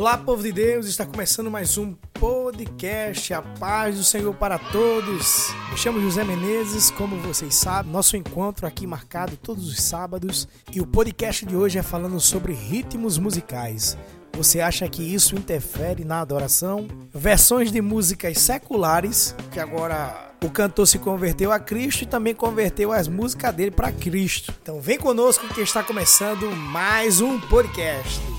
Olá, povo de Deus, está começando mais um podcast. A paz do Senhor para todos. Me chamo José Menezes, como vocês sabem, nosso encontro aqui marcado todos os sábados e o podcast de hoje é falando sobre ritmos musicais. Você acha que isso interfere na adoração? Versões de músicas seculares, que agora o cantor se converteu a Cristo e também converteu as músicas dele para Cristo. Então vem conosco que está começando mais um podcast.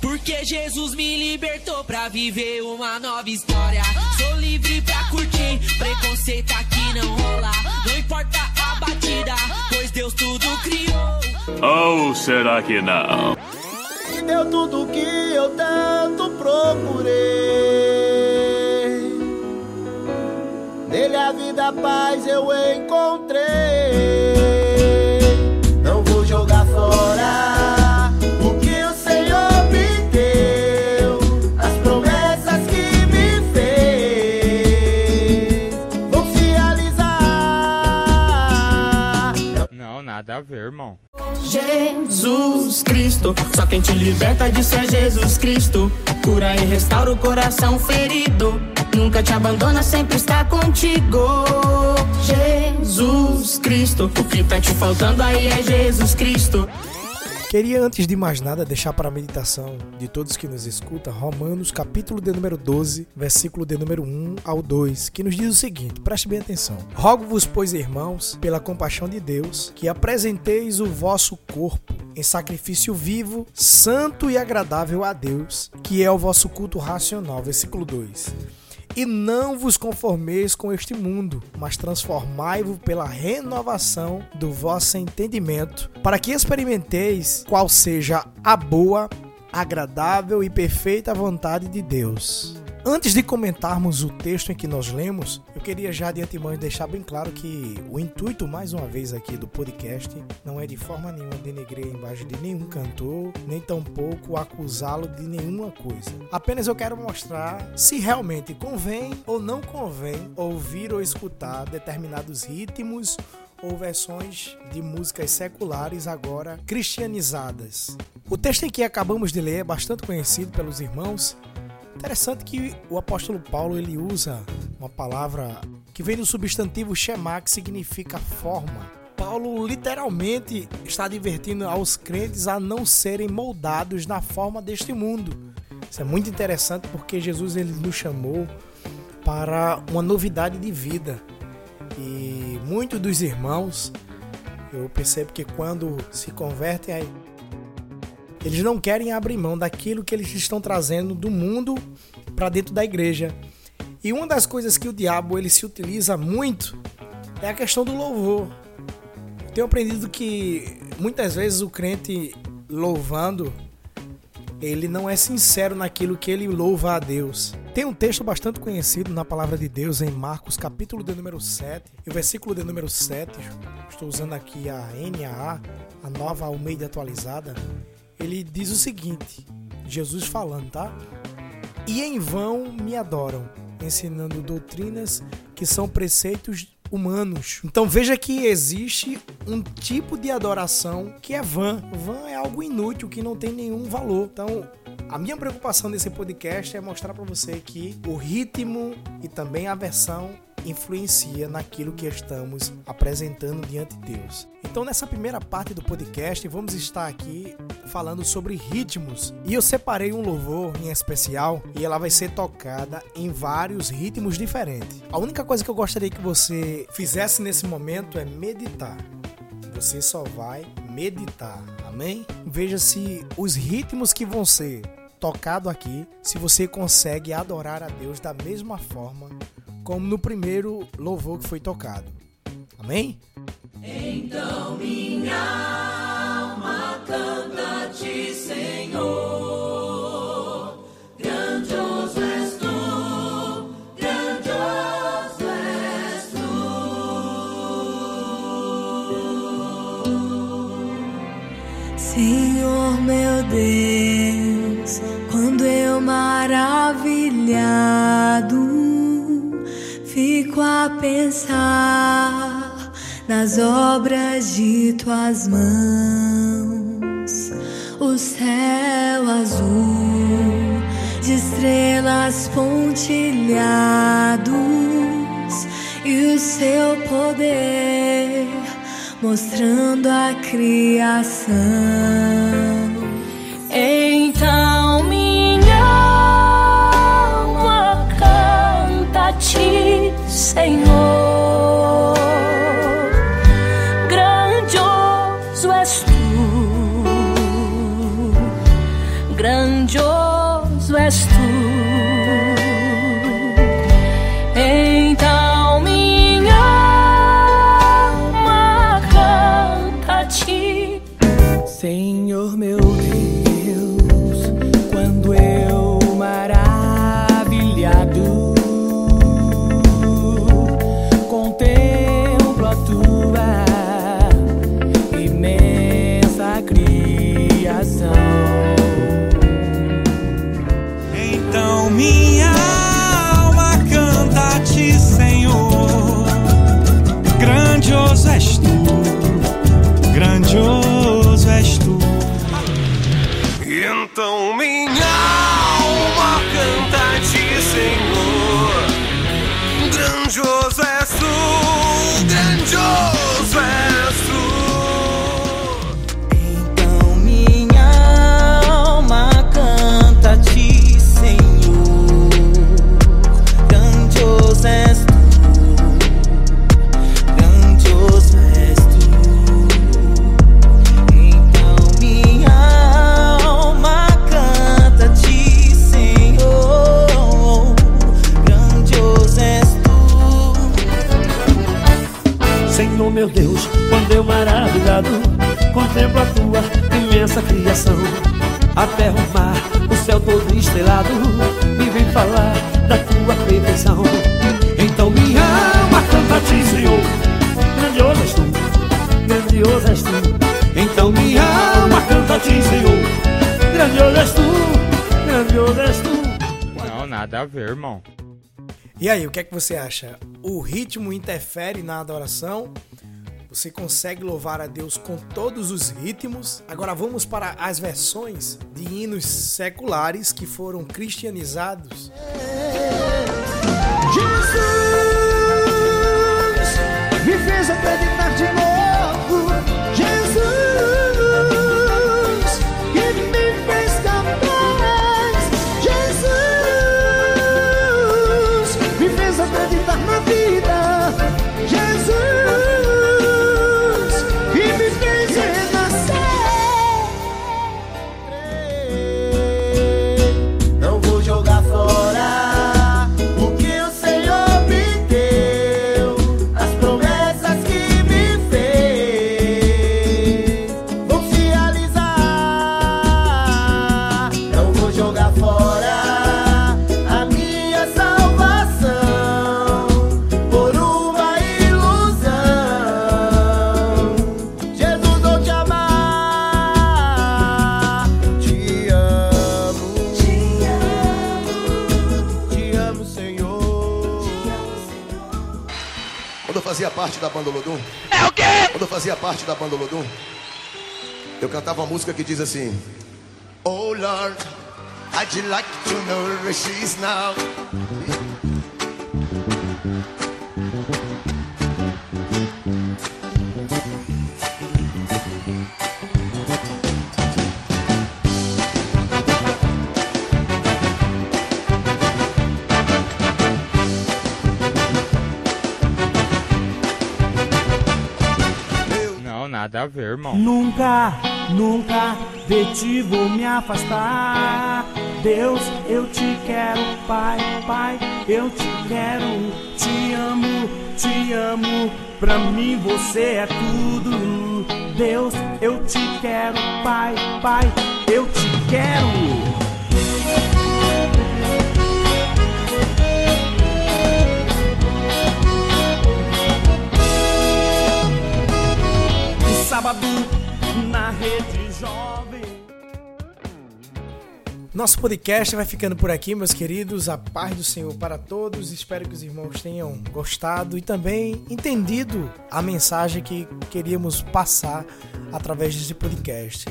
Porque Jesus me libertou pra viver uma nova história. Sou livre pra curtir, preconceito aqui não rola. Não importa a batida, pois Deus tudo criou. Ou será que não? Me deu tudo que eu tanto procurei. Nele a vida, a paz eu encontrei. Nada a ver, irmão. Jesus Cristo, só quem te liberta disso é Jesus Cristo. Cura e restaura o coração ferido. Nunca te abandona, sempre está contigo. Jesus Cristo, o que tá te faltando aí é Jesus Cristo. Queria antes de mais nada deixar para a meditação de todos que nos escutam Romanos capítulo de número 12, versículo de número 1 ao 2, que nos diz o seguinte: preste bem atenção. Rogo-vos, pois, irmãos, pela compaixão de Deus, que apresenteis o vosso corpo em sacrifício vivo, santo e agradável a Deus, que é o vosso culto racional. Versículo 2. E não vos conformeis com este mundo, mas transformai-vos pela renovação do vosso entendimento, para que experimenteis qual seja a boa, agradável e perfeita vontade de Deus. Antes de comentarmos o texto em que nós lemos, eu queria já de antemão deixar bem claro que o intuito, mais uma vez aqui do podcast, não é de forma nenhuma denegrir a imagem de nenhum cantor, nem tampouco acusá-lo de nenhuma coisa. Apenas eu quero mostrar se realmente convém ou não convém ouvir ou escutar determinados ritmos ou versões de músicas seculares agora cristianizadas. O texto em que acabamos de ler é bastante conhecido pelos irmãos Interessante que o apóstolo Paulo ele usa uma palavra que vem do substantivo shema, que significa forma. Paulo literalmente está advertindo aos crentes a não serem moldados na forma deste mundo. Isso é muito interessante porque Jesus ele nos chamou para uma novidade de vida. E muitos dos irmãos, eu percebo que quando se convertem eles não querem abrir mão daquilo que eles estão trazendo do mundo para dentro da igreja. E uma das coisas que o diabo ele se utiliza muito é a questão do louvor. Tenho aprendido que muitas vezes o crente louvando, ele não é sincero naquilo que ele louva a Deus. Tem um texto bastante conhecido na palavra de Deus em Marcos, capítulo de número 7, e o versículo de número 7, estou usando aqui a NAA, a nova Almeida atualizada, ele diz o seguinte: Jesus falando, tá? E em vão me adoram, ensinando doutrinas que são preceitos humanos. Então veja que existe um tipo de adoração que é vã. Vã é algo inútil que não tem nenhum valor. Então a minha preocupação nesse podcast é mostrar para você que o ritmo e também a versão influencia naquilo que estamos apresentando diante de Deus. Então, nessa primeira parte do podcast, vamos estar aqui falando sobre ritmos. E eu separei um louvor em especial e ela vai ser tocada em vários ritmos diferentes. A única coisa que eu gostaria que você fizesse nesse momento é meditar. Você só vai meditar, amém? Veja se os ritmos que vão ser tocados aqui, se você consegue adorar a Deus da mesma forma como no primeiro louvor que foi tocado. Amém? Então minha alma canta-te, Senhor. Grandioso és tu, grandioso és Senhor meu Deus, quando eu maravilhado fico pensar nas obras de tuas mãos, o céu azul céus pontilhados e o seu poder mostrando a criação. Então Senhor. Grandioso és tu, grandioso és tu. Perfeição. Então minha alma canta ti, Senhor. Grandioso és tu, grandioso és tu. Então minha alma canta ti, Senhor. Grandioso és tu, grandioso és tu. Não, nada a ver, irmão. E aí, o que é que você acha? O ritmo interfere na adoração? Você consegue louvar a Deus com todos os ritmos? Agora vamos para as versões de hinos seculares que foram cristianizados. Jesus me fez acreditar de parte da banda Lodum. É o quê? Quando eu fazia parte da banda Lodum, eu cantava uma música que diz assim: Oh Lord, I'd like to know where she's now? Nada a ver, irmão. Nunca, nunca de ti vou me afastar. Deus, eu te quero, Pai, Pai, eu te quero. Te amo, te amo. Pra mim você é tudo. Deus, eu te quero, Pai, Pai, eu te quero. Sábado na rede jovem. Nosso podcast vai ficando por aqui, meus queridos. A paz do Senhor para todos. Espero que os irmãos tenham gostado e também entendido a mensagem que queríamos passar através desse podcast.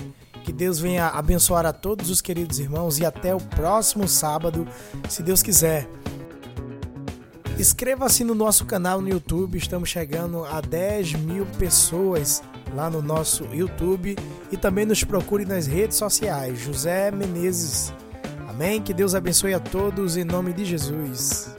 Que Deus venha abençoar a todos os queridos irmãos e até o próximo sábado, se Deus quiser. Inscreva-se no nosso canal no YouTube, estamos chegando a 10 mil pessoas lá no nosso YouTube e também nos procure nas redes sociais, José Menezes. Amém? Que Deus abençoe a todos em nome de Jesus.